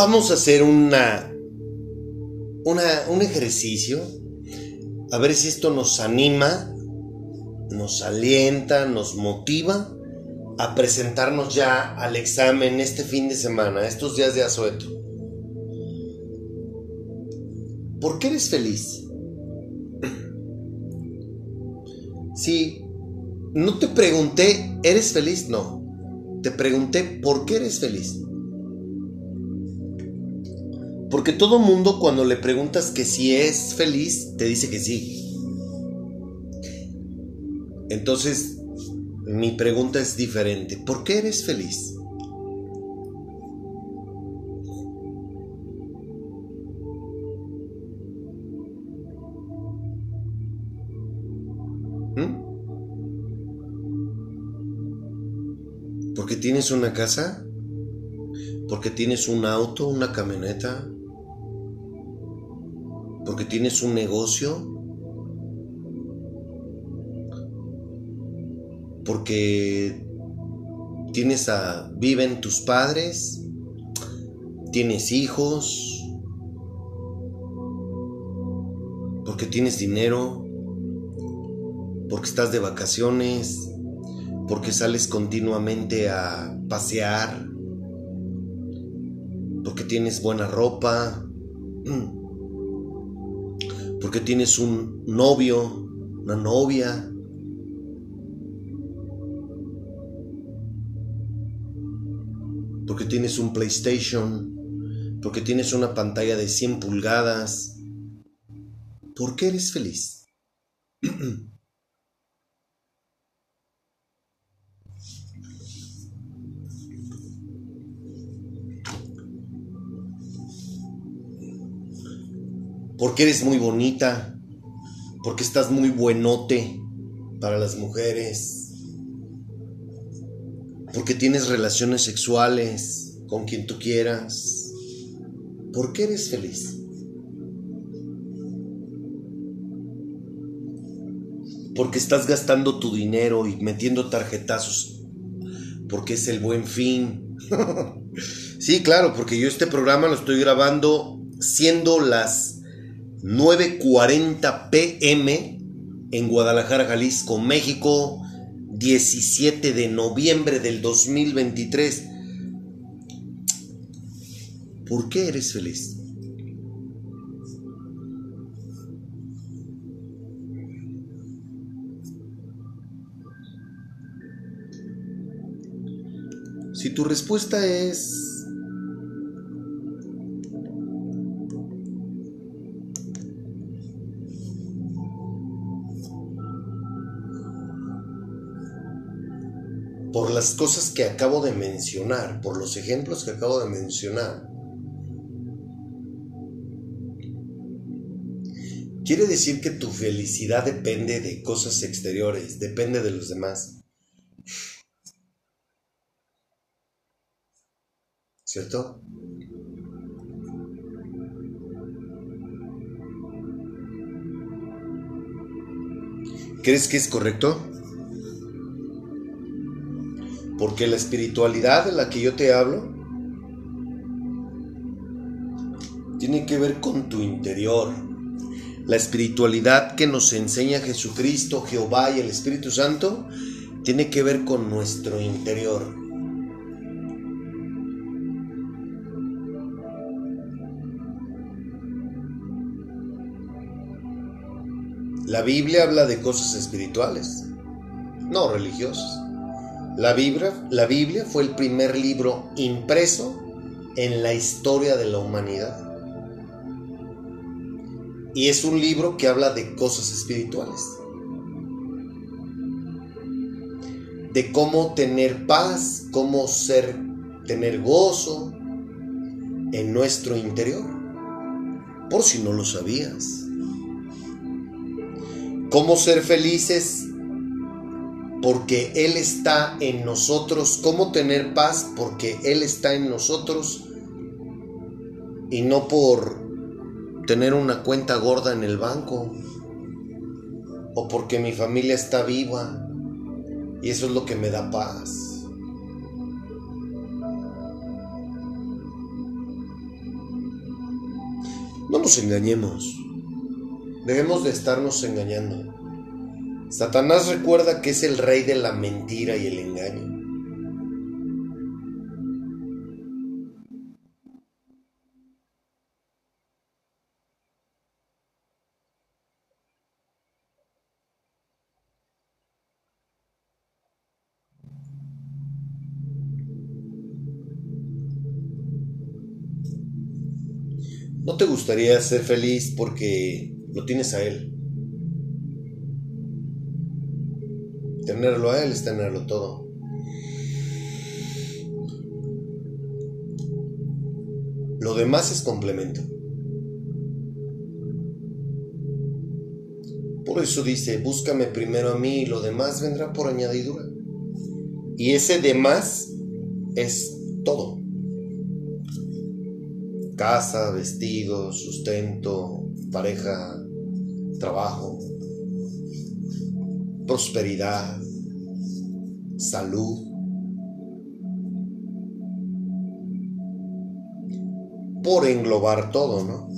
Vamos a hacer una, una, un ejercicio, a ver si esto nos anima, nos alienta, nos motiva a presentarnos ya al examen este fin de semana, estos días de asueto. ¿Por qué eres feliz? Si no te pregunté, ¿eres feliz? No. Te pregunté, ¿por qué eres feliz? Porque todo mundo cuando le preguntas que si es feliz, te dice que sí. Entonces, mi pregunta es diferente. ¿Por qué eres feliz? ¿Mm? ¿Porque tienes una casa? ¿Porque tienes un auto, una camioneta? ¿Porque tienes un negocio? porque tienes a viven tus padres, tienes hijos, porque tienes dinero, porque estás de vacaciones, porque sales continuamente a pasear, porque tienes buena ropa, porque tienes un novio, una novia, porque tienes un PlayStation, porque tienes una pantalla de 100 pulgadas. ¿Por qué eres feliz? porque eres muy bonita, porque estás muy buenote para las mujeres, porque tienes relaciones sexuales con quien tú quieras. ¿Por qué eres feliz? Porque estás gastando tu dinero y metiendo tarjetazos. Porque es el buen fin. sí, claro, porque yo este programa lo estoy grabando siendo las 9.40 pm en Guadalajara, Jalisco, México. 17 de noviembre del 2023. ¿Por qué eres feliz? Si tu respuesta es por las cosas que acabo de mencionar, por los ejemplos que acabo de mencionar. Quiere decir que tu felicidad depende de cosas exteriores, depende de los demás. ¿Cierto? ¿Crees que es correcto? Porque la espiritualidad de la que yo te hablo tiene que ver con tu interior. La espiritualidad que nos enseña Jesucristo, Jehová y el Espíritu Santo tiene que ver con nuestro interior. La Biblia habla de cosas espirituales, no religiosas. La Biblia, la Biblia fue el primer libro impreso en la historia de la humanidad. Y es un libro que habla de cosas espirituales. De cómo tener paz, cómo ser, tener gozo en nuestro interior. Por si no lo sabías. Cómo ser felices porque Él está en nosotros. ¿Cómo tener paz? Porque Él está en nosotros y no por tener una cuenta gorda en el banco o porque mi familia está viva y eso es lo que me da paz. nos engañemos. Debemos de estarnos engañando. Satanás recuerda que es el rey de la mentira y el engaño. No te gustaría ser feliz porque lo tienes a Él. Tenerlo a Él es tenerlo todo. Lo demás es complemento. Por eso dice, búscame primero a mí y lo demás vendrá por añadidura. Y ese demás es todo casa, vestido, sustento, pareja, trabajo, prosperidad, salud. Por englobar todo, ¿no?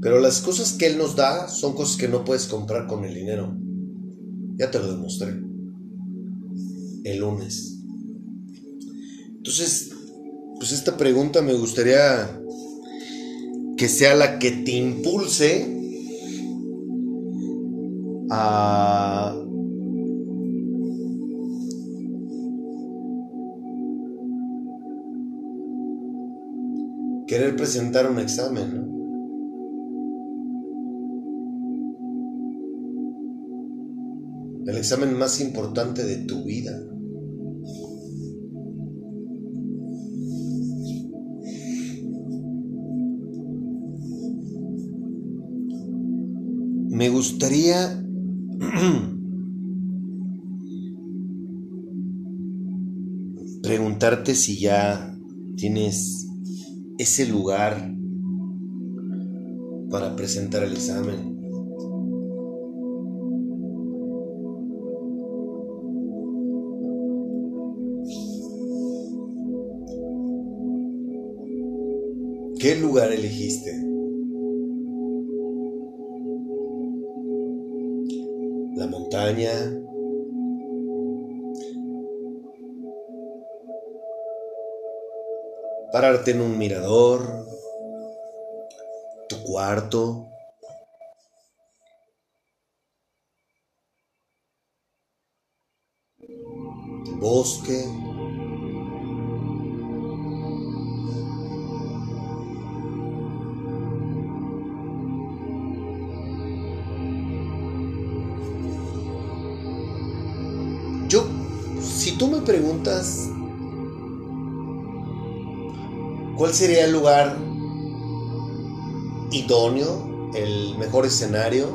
Pero las cosas que Él nos da son cosas que no puedes comprar con el dinero. Ya te lo demostré. El lunes. Entonces, pues esta pregunta me gustaría que sea la que te impulse querer presentar un examen, ¿no? El examen más importante de tu vida. me gustaría preguntarte si ya tienes ese lugar para presentar el examen. ¿Qué lugar elegiste? Pararte en un mirador. Tu cuarto. bosque. Tú me preguntas cuál sería el lugar idóneo, el mejor escenario,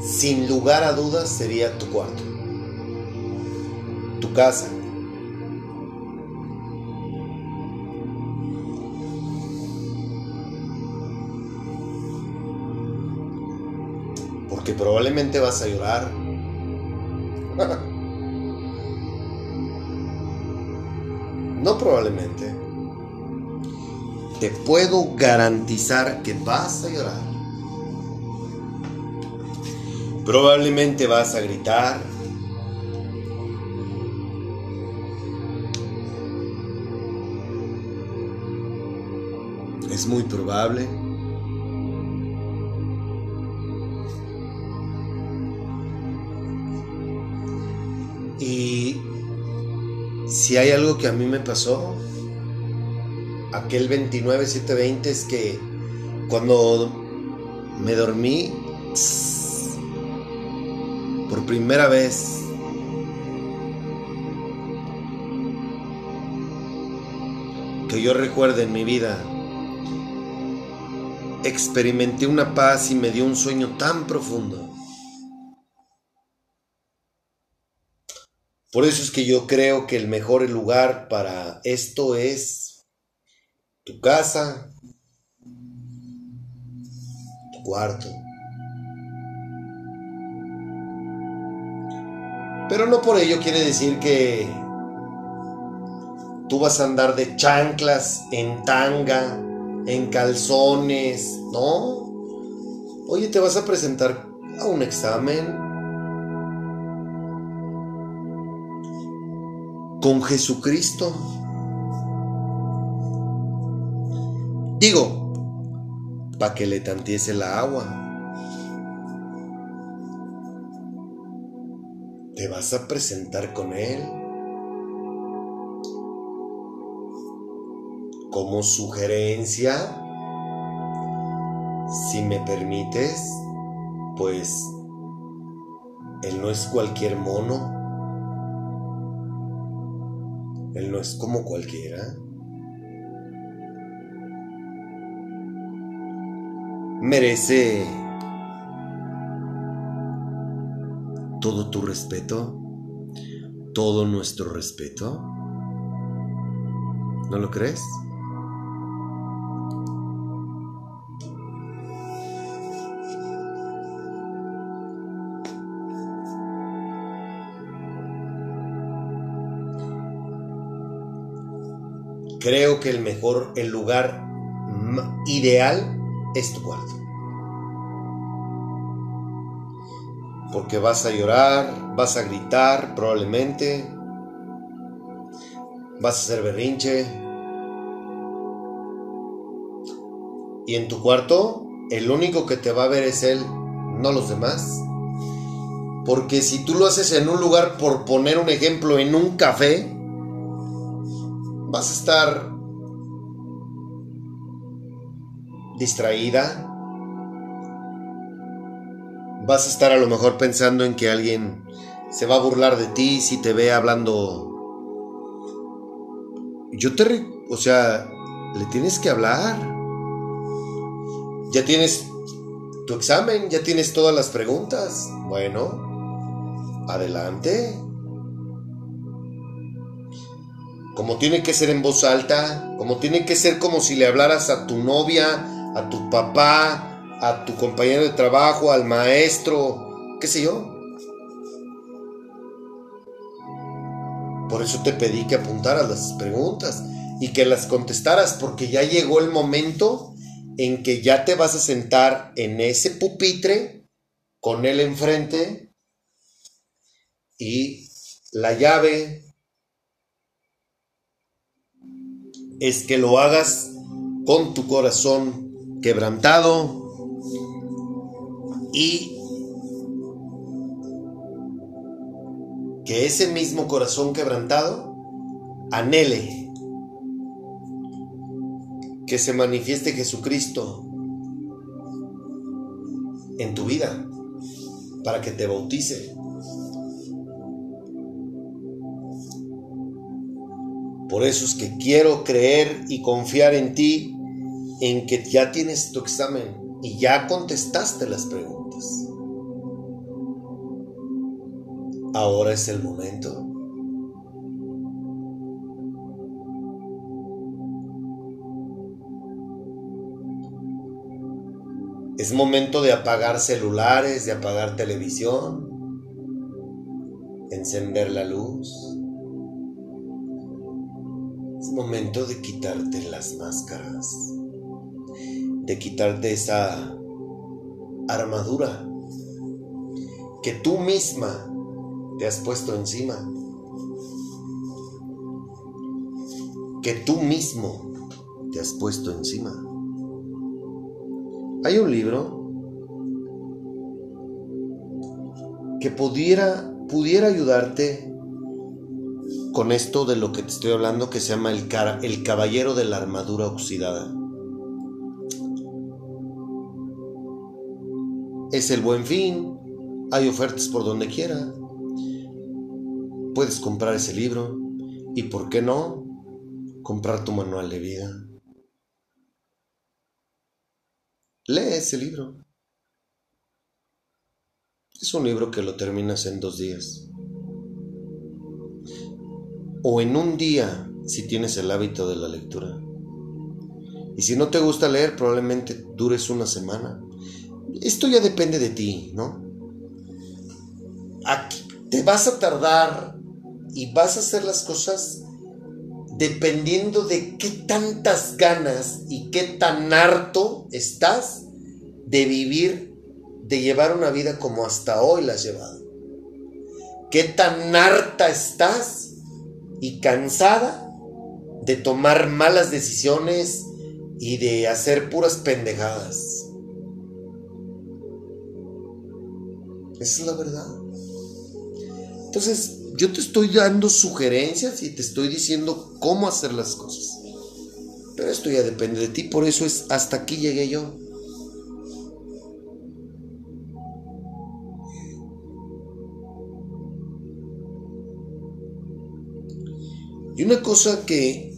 sin lugar a dudas sería tu cuarto, tu casa. Porque probablemente vas a llorar, no probablemente. Te puedo garantizar que vas a llorar. Probablemente vas a gritar. Es muy probable. Si hay algo que a mí me pasó, aquel 29-720 es que cuando me dormí, por primera vez, que yo recuerde en mi vida, experimenté una paz y me dio un sueño tan profundo Por eso es que yo creo que el mejor lugar para esto es tu casa, tu cuarto. Pero no por ello quiere decir que tú vas a andar de chanclas, en tanga, en calzones, ¿no? Oye, te vas a presentar a un examen con Jesucristo. Digo, para que le tantiese la agua. Te vas a presentar con Él como sugerencia, si me permites, pues Él no es cualquier mono. Él no es como cualquiera. merece todo tu respeto, todo nuestro respeto. ¿No lo crees? Creo que el mejor, el lugar ideal es tu cuarto. Porque vas a llorar, vas a gritar probablemente, vas a hacer berrinche. Y en tu cuarto, el único que te va a ver es él, no los demás. Porque si tú lo haces en un lugar, por poner un ejemplo, en un café, vas a estar distraída. Vas a estar a lo mejor pensando en que alguien se va a burlar de ti si te ve hablando. Yo te... O sea, le tienes que hablar. Ya tienes tu examen, ya tienes todas las preguntas. Bueno, adelante. Como tiene que ser en voz alta, como tiene que ser como si le hablaras a tu novia, a tu papá, a tu compañero de trabajo, al maestro, qué sé yo. Por eso te pedí que apuntaras las preguntas y que las contestaras, porque ya llegó el momento en que ya te vas a sentar en ese pupitre con él enfrente y la llave es que lo hagas con tu corazón quebrantado y que ese mismo corazón quebrantado anhele que se manifieste Jesucristo en tu vida para que te bautice. Por eso es que quiero creer y confiar en ti en que ya tienes tu examen y ya contestaste las preguntas. Ahora es el momento. Es momento de apagar celulares, de apagar televisión, encender la luz. Momento de quitarte las máscaras de quitarte esa armadura que tú misma te has puesto encima. Que tú mismo te has puesto encima. Hay un libro que pudiera, pudiera ayudarte con esto de lo que te estoy hablando que se llama el, el Caballero de la Armadura Oxidada. Es el buen fin, hay ofertas por donde quiera. Puedes comprar ese libro y, ¿por qué no? Comprar tu manual de vida. Lee ese libro. Es un libro que lo terminas en dos días. O en un día si tienes el hábito de la lectura. Y si no te gusta leer, probablemente dures una semana esto ya depende de ti, ¿no? Aquí te vas a tardar y vas a hacer las cosas dependiendo de qué tantas ganas y qué tan harto estás de vivir, de llevar una vida como hasta hoy la has llevado. Qué tan harta estás y cansada de tomar malas decisiones y de hacer puras pendejadas. Esa es la verdad. Entonces, yo te estoy dando sugerencias y te estoy diciendo cómo hacer las cosas. Pero esto ya depende de ti, por eso es hasta aquí llegué yo. Y una cosa que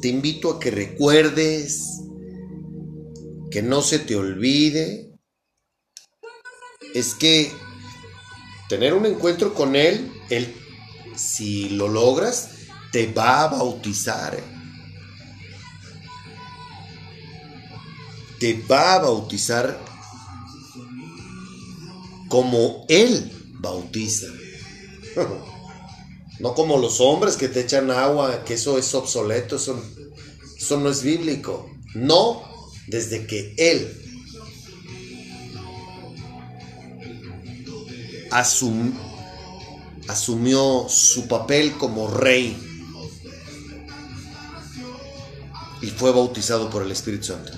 te invito a que recuerdes, que no se te olvide, es que tener un encuentro con Él, Él, si lo logras, te va a bautizar. Te va a bautizar como Él bautiza. No como los hombres que te echan agua, que eso es obsoleto, eso, eso no es bíblico. No desde que Él asumió su papel como rey y fue bautizado por el Espíritu Santo.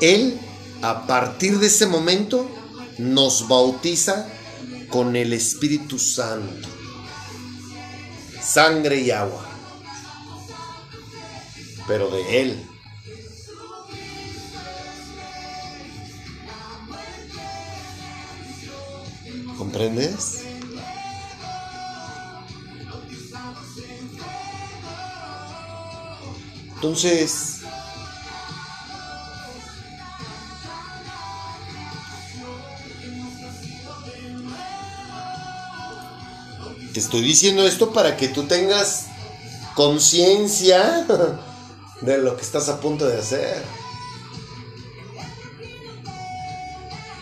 Él, a partir de ese momento, nos bautiza con el Espíritu Santo, sangre y agua, pero de Él. ¿Comprendes? Entonces, te estoy diciendo esto para que tú tengas conciencia de lo que estás a punto de hacer.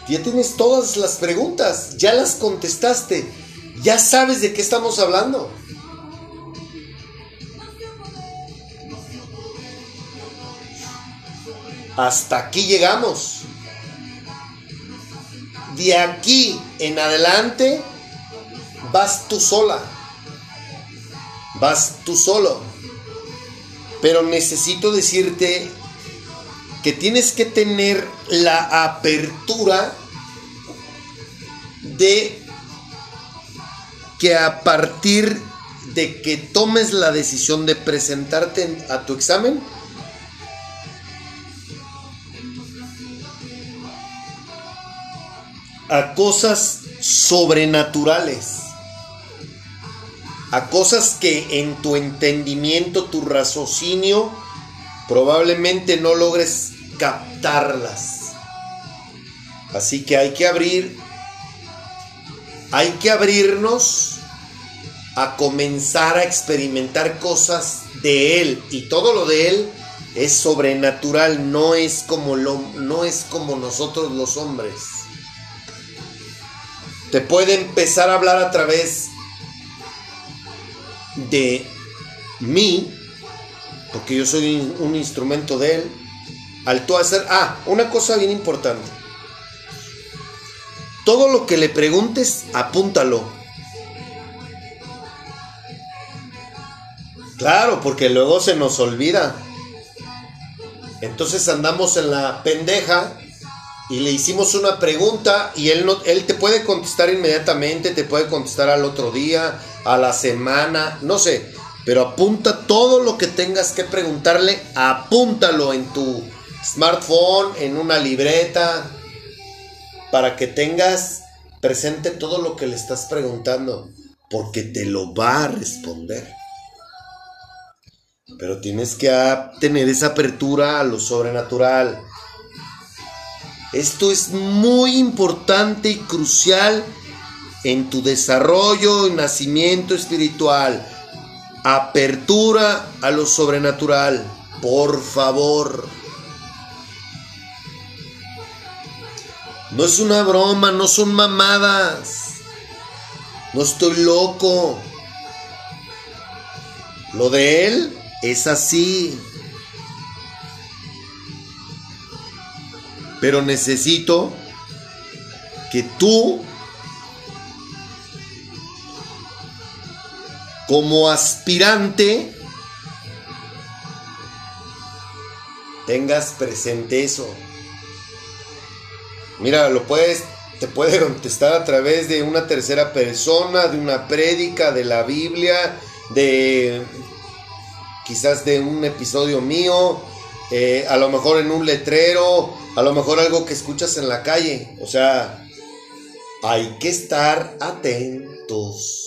Ya tienes todas las preguntas, ya las contestaste, ya sabes de qué estamos hablando. Hasta aquí llegamos. De aquí en adelante vas tú sola. Vas tú solo. Pero necesito decirte que tienes que tener la apertura de que a partir de que tomes la decisión de presentarte a tu examen, a cosas sobrenaturales, a cosas que en tu entendimiento, tu raciocinio, probablemente no logres captarlas. Así que hay que abrir hay que abrirnos a comenzar a experimentar cosas de Él. Y todo lo de Él es sobrenatural, no es como, lo, no es como nosotros los hombres. Te puede empezar a hablar a través de mí, porque yo soy un instrumento de Él. Al tú hacer, ah, una cosa bien importante todo lo que le preguntes, apúntalo. Claro, porque luego se nos olvida. Entonces andamos en la pendeja y le hicimos una pregunta y él, no, él te puede contestar inmediatamente, te puede contestar al otro día, a la semana, no sé. Pero apunta todo lo que tengas que preguntarle, apúntalo en tu smartphone, en una libreta, para que tengas presente todo lo que le estás preguntando, porque te lo va a responder. Pero tienes que tener esa apertura a lo sobrenatural. Esto es muy importante y crucial en tu desarrollo y nacimiento espiritual. Apertura a lo sobrenatural. Por favor. No es una broma, no son mamadas. No estoy loco. Lo de Él es así. Pero necesito que tú, como aspirante, tengas presente eso. Mira, lo puedes, te puede contestar a través de una tercera persona, de una prédica, de la Biblia, de quizás de un episodio mío, eh, a lo mejor en un letrero, a lo mejor algo que escuchas en la calle. O sea, hay que estar atentos.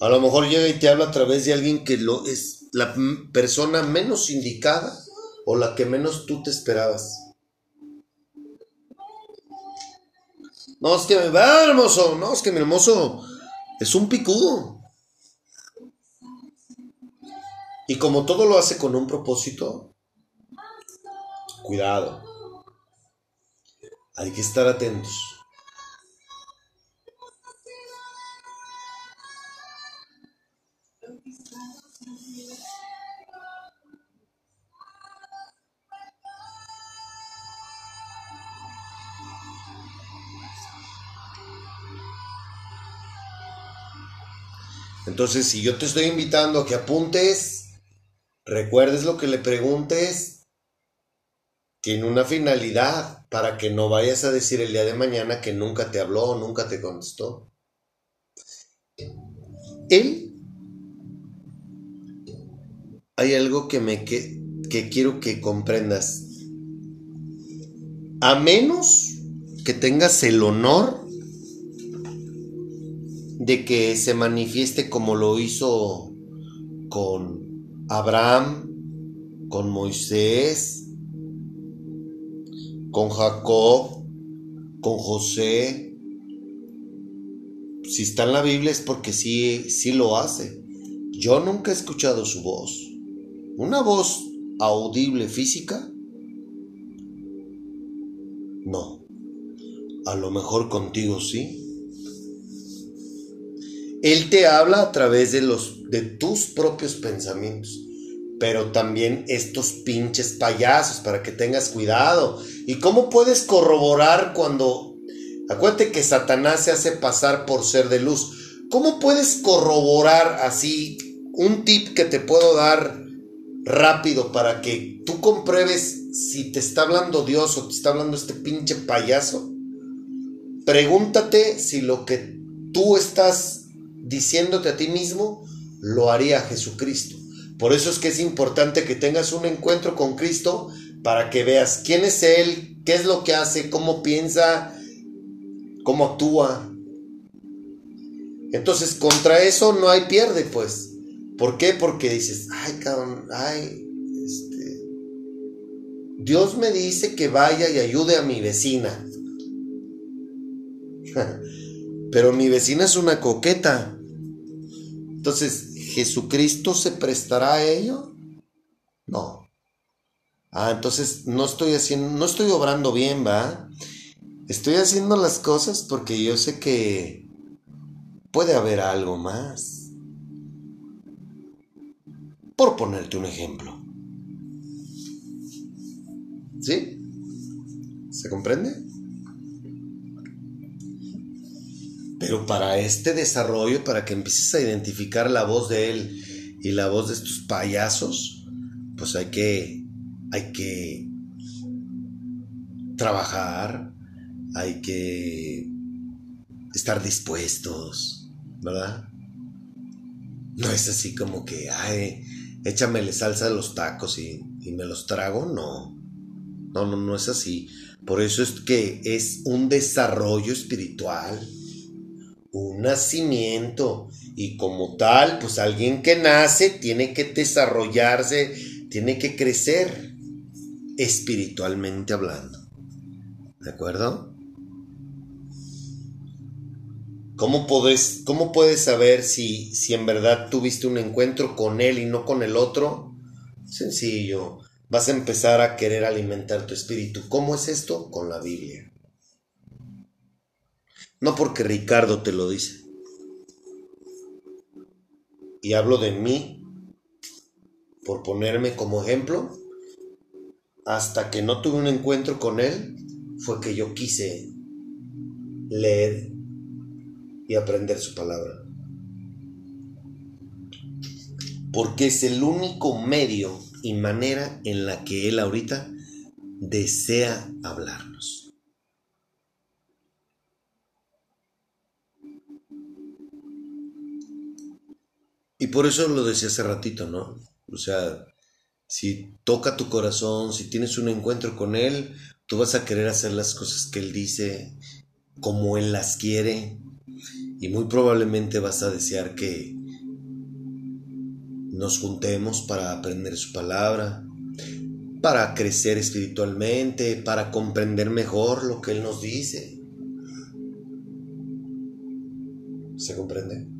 A lo mejor llega y te habla a través de alguien que lo es la persona menos indicada o la que menos tú te esperabas. No, es que me va hermoso, no, es que mi hermoso es un picudo. Y como todo lo hace con un propósito, cuidado. Hay que estar atentos. Entonces, si yo te estoy invitando a que apuntes, recuerdes lo que le preguntes, tiene una finalidad para que no vayas a decir el día de mañana que nunca te habló o nunca te contestó. Él, hay algo que me que, que quiero que comprendas. A menos que tengas el honor de que se manifieste como lo hizo con Abraham, con Moisés, con Jacob, con José. Si está en la Biblia es porque sí, sí lo hace. Yo nunca he escuchado su voz. Una voz audible física. No. A lo mejor contigo sí. Él te habla a través de los de tus propios pensamientos, pero también estos pinches payasos para que tengas cuidado. ¿Y cómo puedes corroborar cuando acuérdate que Satanás se hace pasar por ser de luz? ¿Cómo puedes corroborar así un tip que te puedo dar rápido para que tú compruebes si te está hablando Dios o te está hablando este pinche payaso? Pregúntate si lo que tú estás diciéndote a ti mismo, lo haría Jesucristo. Por eso es que es importante que tengas un encuentro con Cristo para que veas quién es Él, qué es lo que hace, cómo piensa, cómo actúa. Entonces, contra eso no hay pierde, pues. ¿Por qué? Porque dices, ay, cabrón, ay, este, Dios me dice que vaya y ayude a mi vecina. Pero mi vecina es una coqueta. Entonces, ¿Jesucristo se prestará a ello? No. Ah, entonces no estoy haciendo, no estoy obrando bien, ¿va? Estoy haciendo las cosas porque yo sé que puede haber algo más. Por ponerte un ejemplo. ¿Sí? ¿Se comprende? Pero para este desarrollo, para que empieces a identificar la voz de él y la voz de estos payasos, pues hay que, hay que trabajar, hay que estar dispuestos, ¿verdad? No es así como que, ay, échamele salsa a los tacos y, y me los trago, no. No, no, no es así. Por eso es que es un desarrollo espiritual un nacimiento y como tal, pues alguien que nace tiene que desarrollarse, tiene que crecer espiritualmente hablando. ¿De acuerdo? ¿Cómo puedes, cómo puedes saber si, si en verdad tuviste un encuentro con él y no con el otro? Sencillo. Vas a empezar a querer alimentar tu espíritu. ¿Cómo es esto? Con la Biblia. No porque Ricardo te lo dice. y hablo de mí, por ponerme como ejemplo, hasta que no tuve un encuentro con Él, fue que yo quise leer y aprender su palabra. Porque es el único medio y manera en la que Él ahorita desea hablarnos. Y por eso lo decía hace ratito, ¿no? O sea, si toca tu corazón, si tienes un encuentro con Él, tú vas a querer hacer las cosas que Él dice, como Él las quiere, y muy probablemente vas a desear que nos juntemos para aprender su palabra, para crecer espiritualmente, para comprender mejor lo que Él nos dice. ¿Se comprende?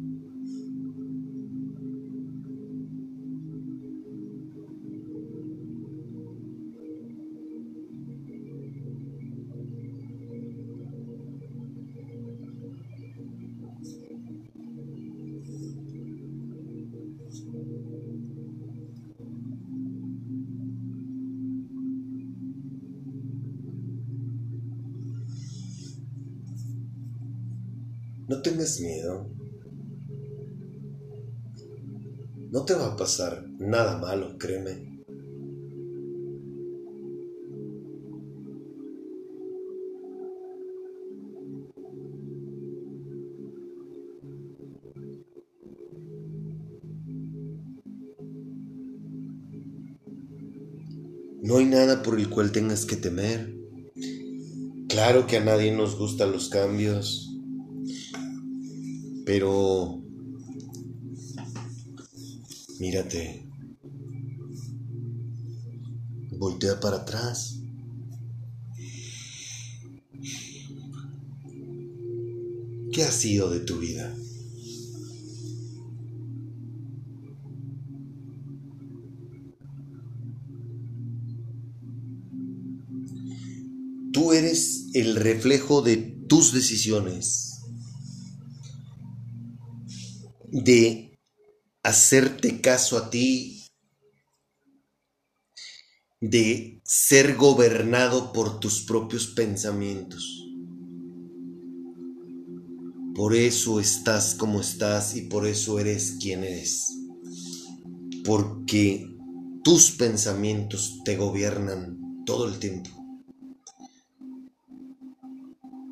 No tengas miedo. No te va a pasar nada malo, créeme. No hay nada por el cual tengas que temer. Claro que a nadie nos gustan los cambios. Pero mírate, voltea para atrás. ¿Qué ha sido de tu vida? Tú eres el reflejo de tus decisiones de hacerte caso a ti, de ser gobernado por tus propios pensamientos. Por eso estás como estás y por eso eres quien eres. Porque tus pensamientos te gobiernan todo el tiempo.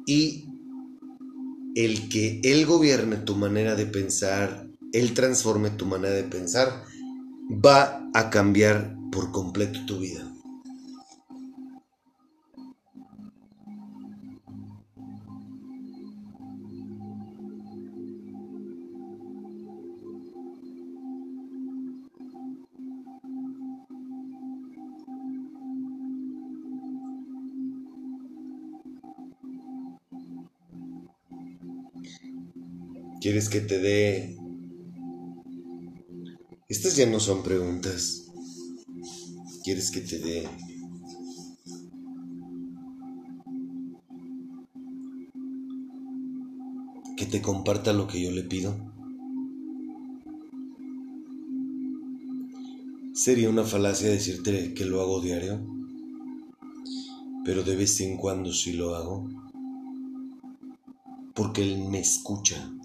Y el que Él gobierne tu manera de pensar, Él transforme tu manera de pensar, va a cambiar por completo tu vida. ¿Quieres que te dé... Estas ya no son preguntas. ¿Quieres que te dé... Que te comparta lo que yo le pido? Sería una falacia decirte que lo hago diario, pero de vez en cuando sí lo hago, porque Él me escucha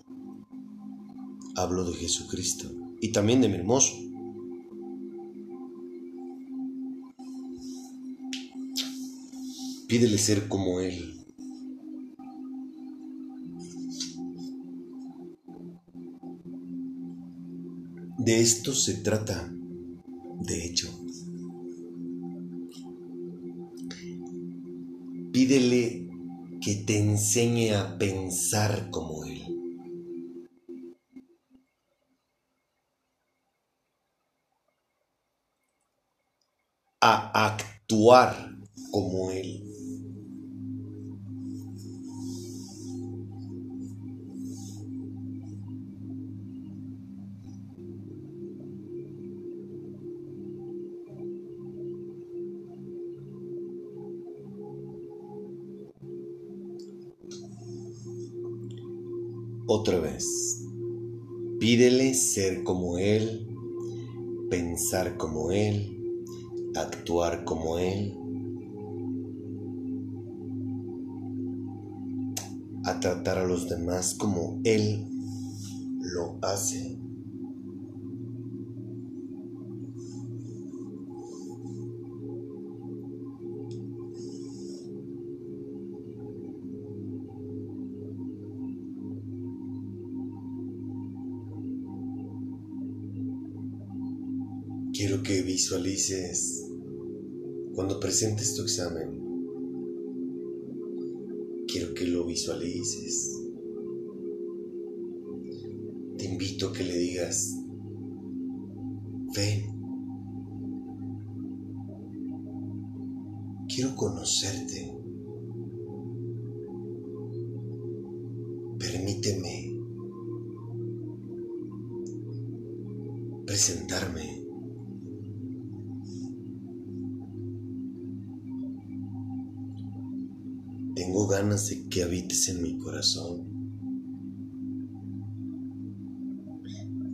hablo de Jesucristo y también de mi hermoso. Pídele ser como Él. De esto se trata, de hecho. Pídele que te enseñe a pensar como Él. Actuar como Él. Otra vez, Pídele ser como Él, pensar como Él, actuar como Él, a tratar a los demás como Él lo hace. Visualices cuando presentes tu examen. Quiero que lo visualices. Te invito a que le digas, ven. Quiero conocerte. Permíteme presentarme. Que habites en mi corazón.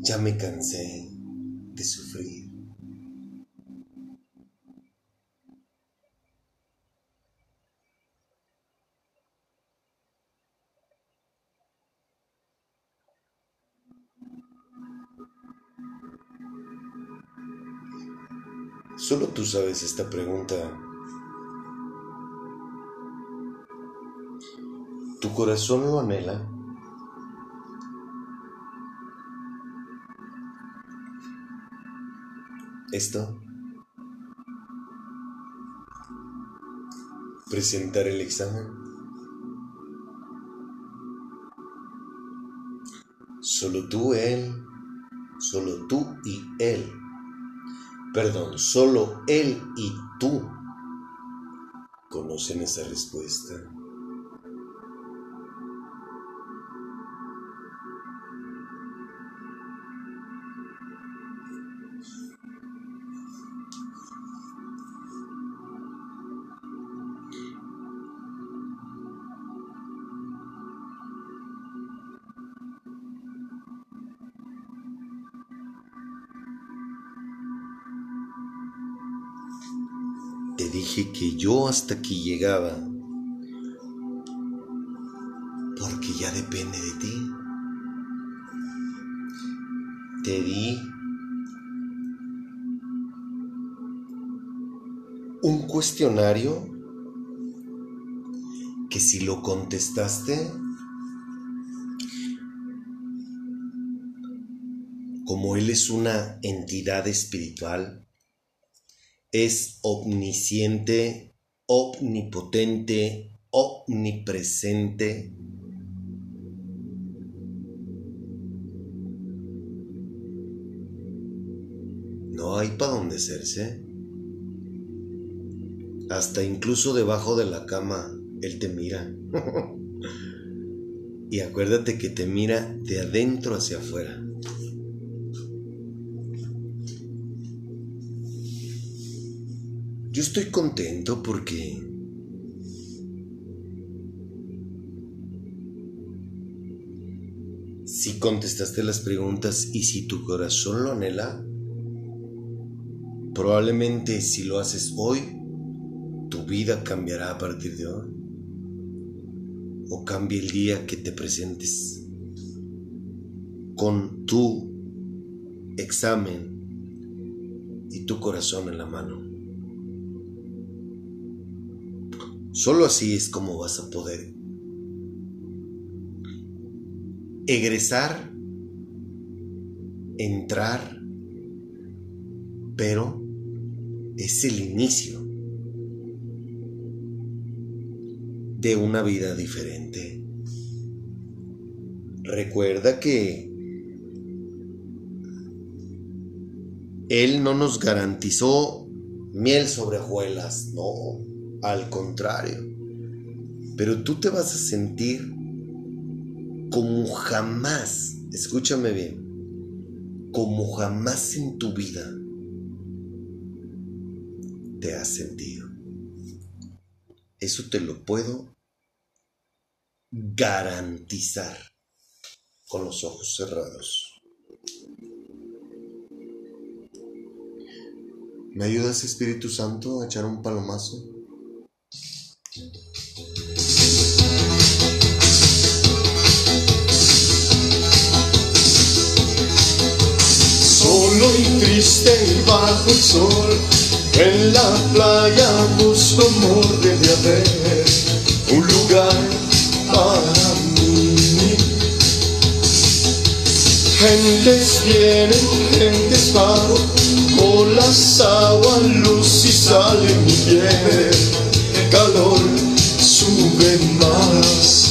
Ya me cansé de sufrir. Solo tú sabes esta pregunta corazón lo anhela? Esto. Presentar el examen. Solo tú, él. Solo tú y él. Perdón, solo él y tú conocen esa respuesta. Que yo hasta aquí llegaba porque ya depende de ti. Te di un cuestionario que si lo contestaste, como Él es una entidad espiritual, es omnisciente, omnipotente, omnipresente. No hay para dónde hacerse. Hasta incluso debajo de la cama Él te mira. y acuérdate que te mira de adentro hacia afuera. Yo estoy contento porque si contestaste las preguntas y si tu corazón lo anhela, probablemente si lo haces hoy, tu vida cambiará a partir de hoy. O cambie el día que te presentes con tu examen y tu corazón en la mano. Solo así es como vas a poder egresar, entrar, pero es el inicio de una vida diferente. Recuerda que Él no nos garantizó miel sobre hojuelas, no al contrario. Pero tú te vas a sentir como jamás, escúchame bien, como jamás en tu vida te has sentido. Eso te lo puedo garantizar con los ojos cerrados. ¿Me ayudas, Espíritu Santo, a echar un palomazo? Bajo el sol, en la playa busco amor de haber un lugar para mí. Gentes vienen, gentes van, con las aguas, luz y sale mi piel, el calor sube más.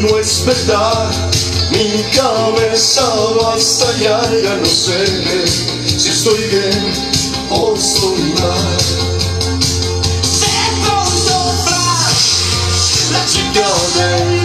No es. Mi cabeza va a estallar, ya no sé si estoy bien o estoy mal. De pronto flash, la chica del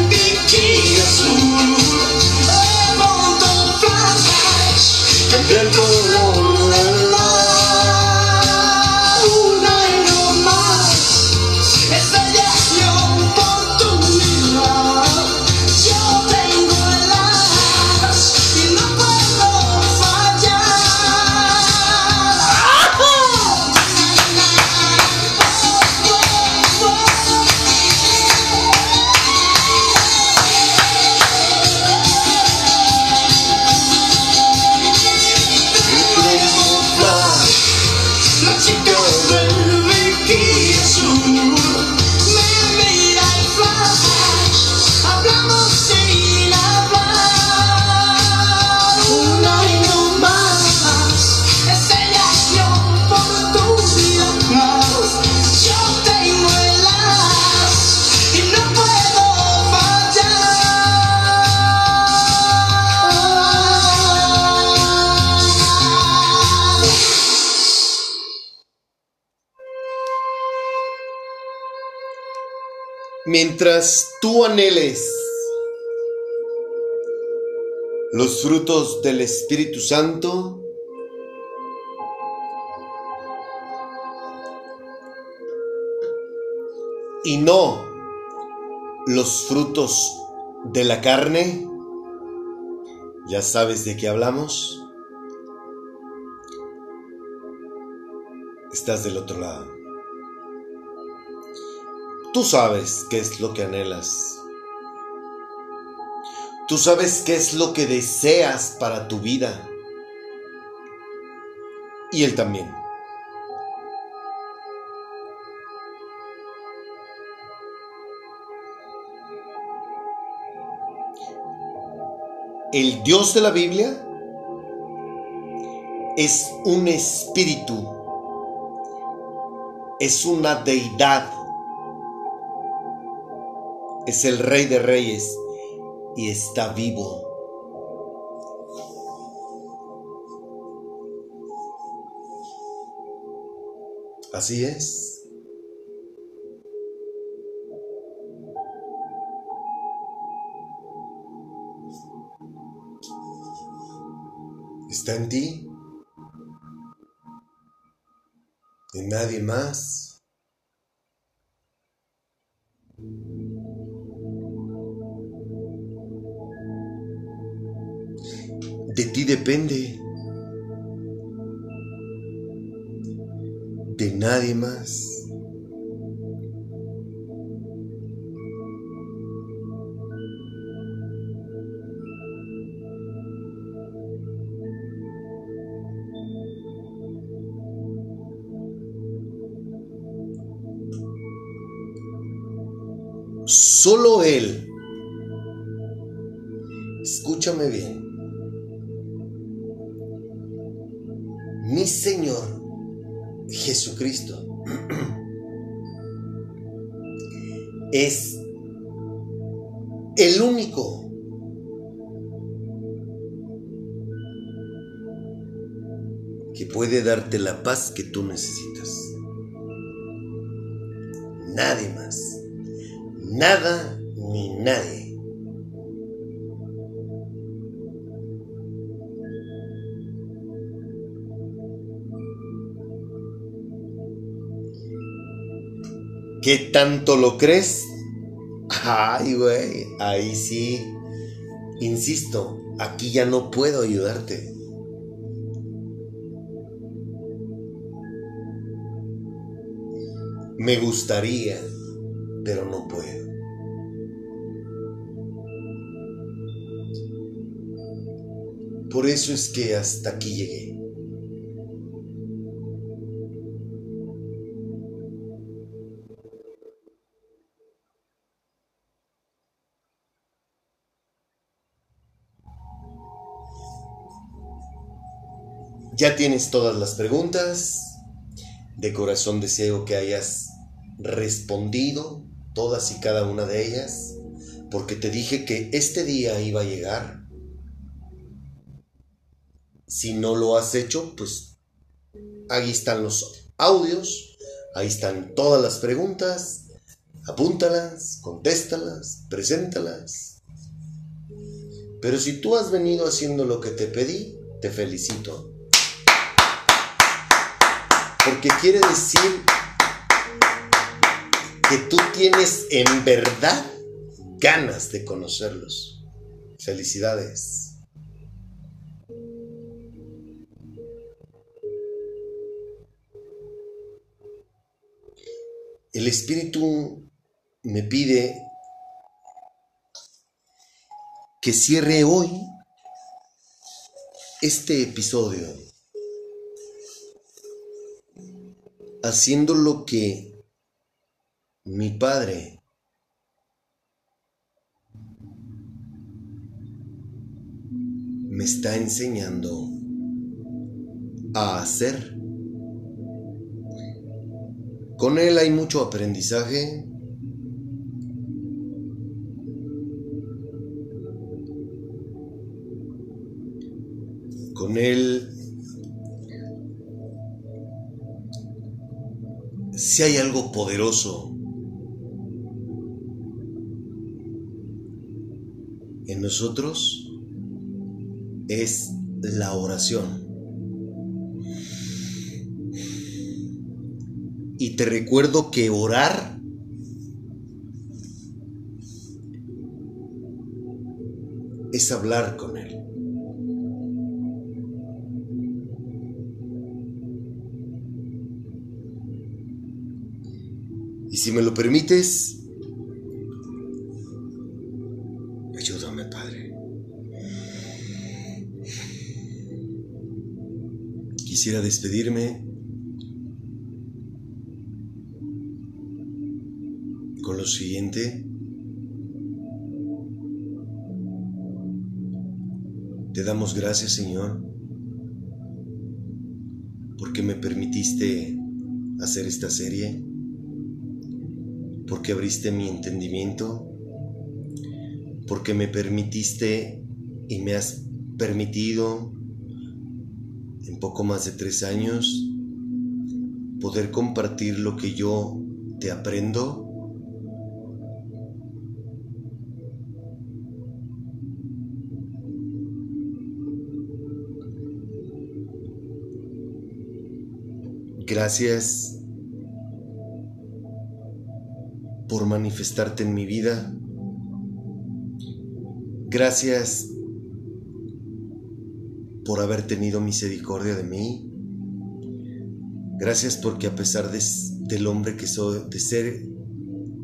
Mientras tú anheles los frutos del Espíritu Santo, y no los frutos de la carne, ya sabes de qué hablamos, estás del otro lado. Tú sabes qué es lo que anhelas. Tú sabes qué es lo que deseas para tu vida. Y Él también. El Dios de la Biblia es un espíritu, es una deidad es el rey de reyes y está vivo. Así es. Está en ti. En nadie más. depende de nadie más. Solo Él. Escúchame bien. Es el único que puede darte la paz que tú necesitas. Nadie más. Nada ni nadie. ¿Qué tanto lo crees? Ay, güey, ahí sí. Insisto, aquí ya no puedo ayudarte. Me gustaría, pero no puedo. Por eso es que hasta aquí llegué. Ya tienes todas las preguntas. De corazón deseo que hayas respondido todas y cada una de ellas, porque te dije que este día iba a llegar. Si no lo has hecho, pues ahí están los audios, ahí están todas las preguntas. Apúntalas, contéstalas, preséntalas. Pero si tú has venido haciendo lo que te pedí, te felicito. Porque quiere decir que tú tienes en verdad ganas de conocerlos. Felicidades. El Espíritu me pide que cierre hoy este episodio haciendo lo que mi padre me está enseñando a hacer. Con él hay mucho aprendizaje. Con él si hay algo poderoso en nosotros, es la oración. Y te recuerdo que orar es hablar con Él. Si me lo permites, ayúdame, Padre. Quisiera despedirme con lo siguiente. Te damos gracias, Señor, porque me permitiste hacer esta serie porque abriste mi entendimiento, porque me permitiste y me has permitido en poco más de tres años poder compartir lo que yo te aprendo. Gracias por manifestarte en mi vida. Gracias por haber tenido misericordia de mí. Gracias porque a pesar de, del hombre que soy, de ser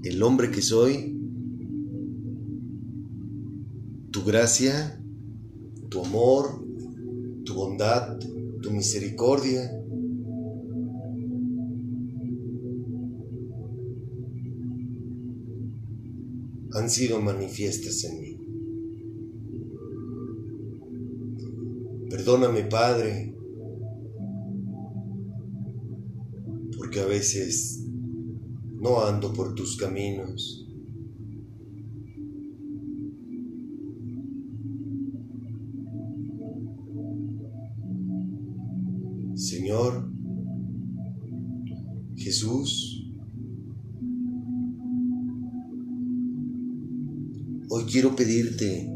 el hombre que soy, tu gracia, tu amor, tu bondad, tu misericordia, han sido manifiestas en mí. Perdóname, Padre, porque a veces no ando por tus caminos. Señor Jesús, quiero pedirte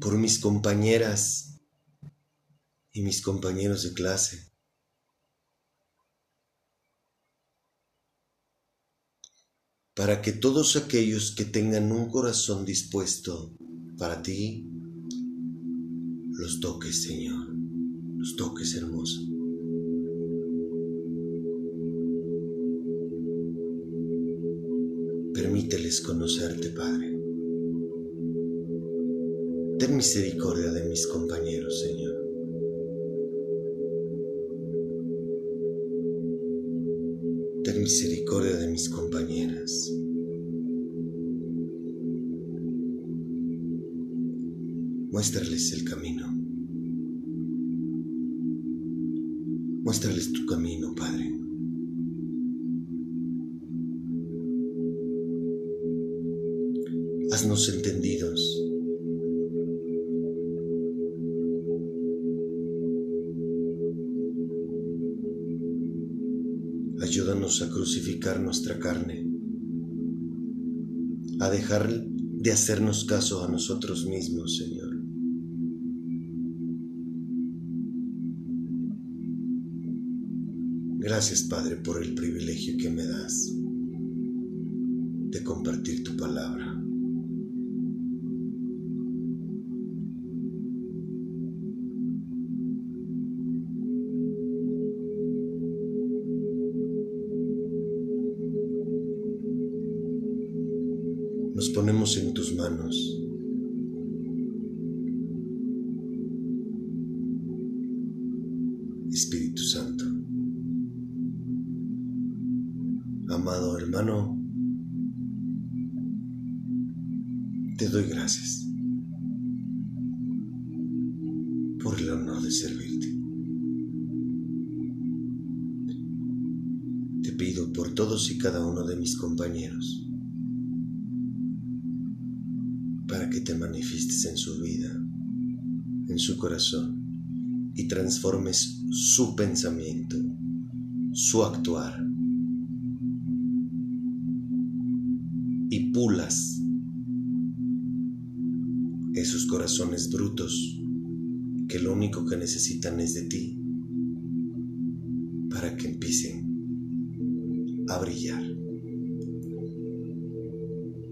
por mis compañeras y mis compañeros de clase. Para que todos aquellos que tengan un corazón dispuesto para ti, los toques, Señor, los toques, hermoso. Permíteles conocerte, Padre. Ten misericordia de mis compañeros, Señor. Ten misericordia de mis compañeras. Muéstrales el camino. Muéstrales tu camino, Padre. Entendidos. Ayúdanos a crucificar nuestra carne, a dejar de hacernos caso a nosotros mismos, Señor. Gracias, Padre, por el privilegio que me das su pensamiento, su actuar y pulas esos corazones brutos que lo único que necesitan es de ti para que empiecen a brillar.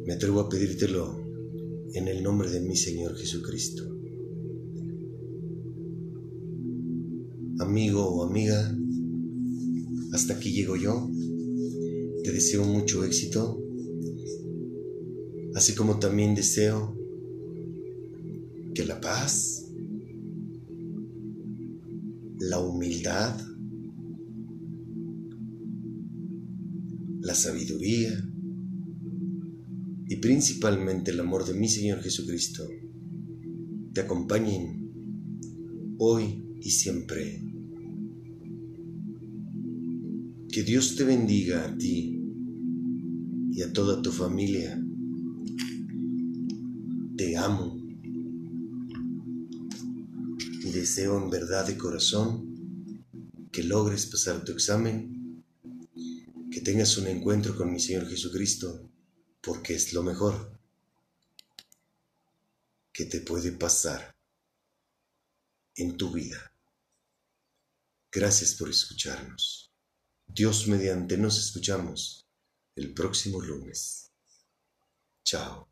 Me atrevo a pedírtelo en el nombre de mi Señor Jesucristo. Amigo o amiga, hasta aquí llego yo. Te deseo mucho éxito así como también deseo que la paz, la humildad, la sabiduría y principalmente el amor de mi Señor Jesucristo te acompañen hoy y siempre. Que Dios te bendiga a ti y a toda tu familia te amo y deseo en verdad de corazón que logres pasar tu examen, que tengas un encuentro con mi Señor Jesucristo, porque es lo mejor que te puede pasar en tu vida. Gracias por escucharnos. Dios mediante nos escuchamos el próximo lunes. Chao.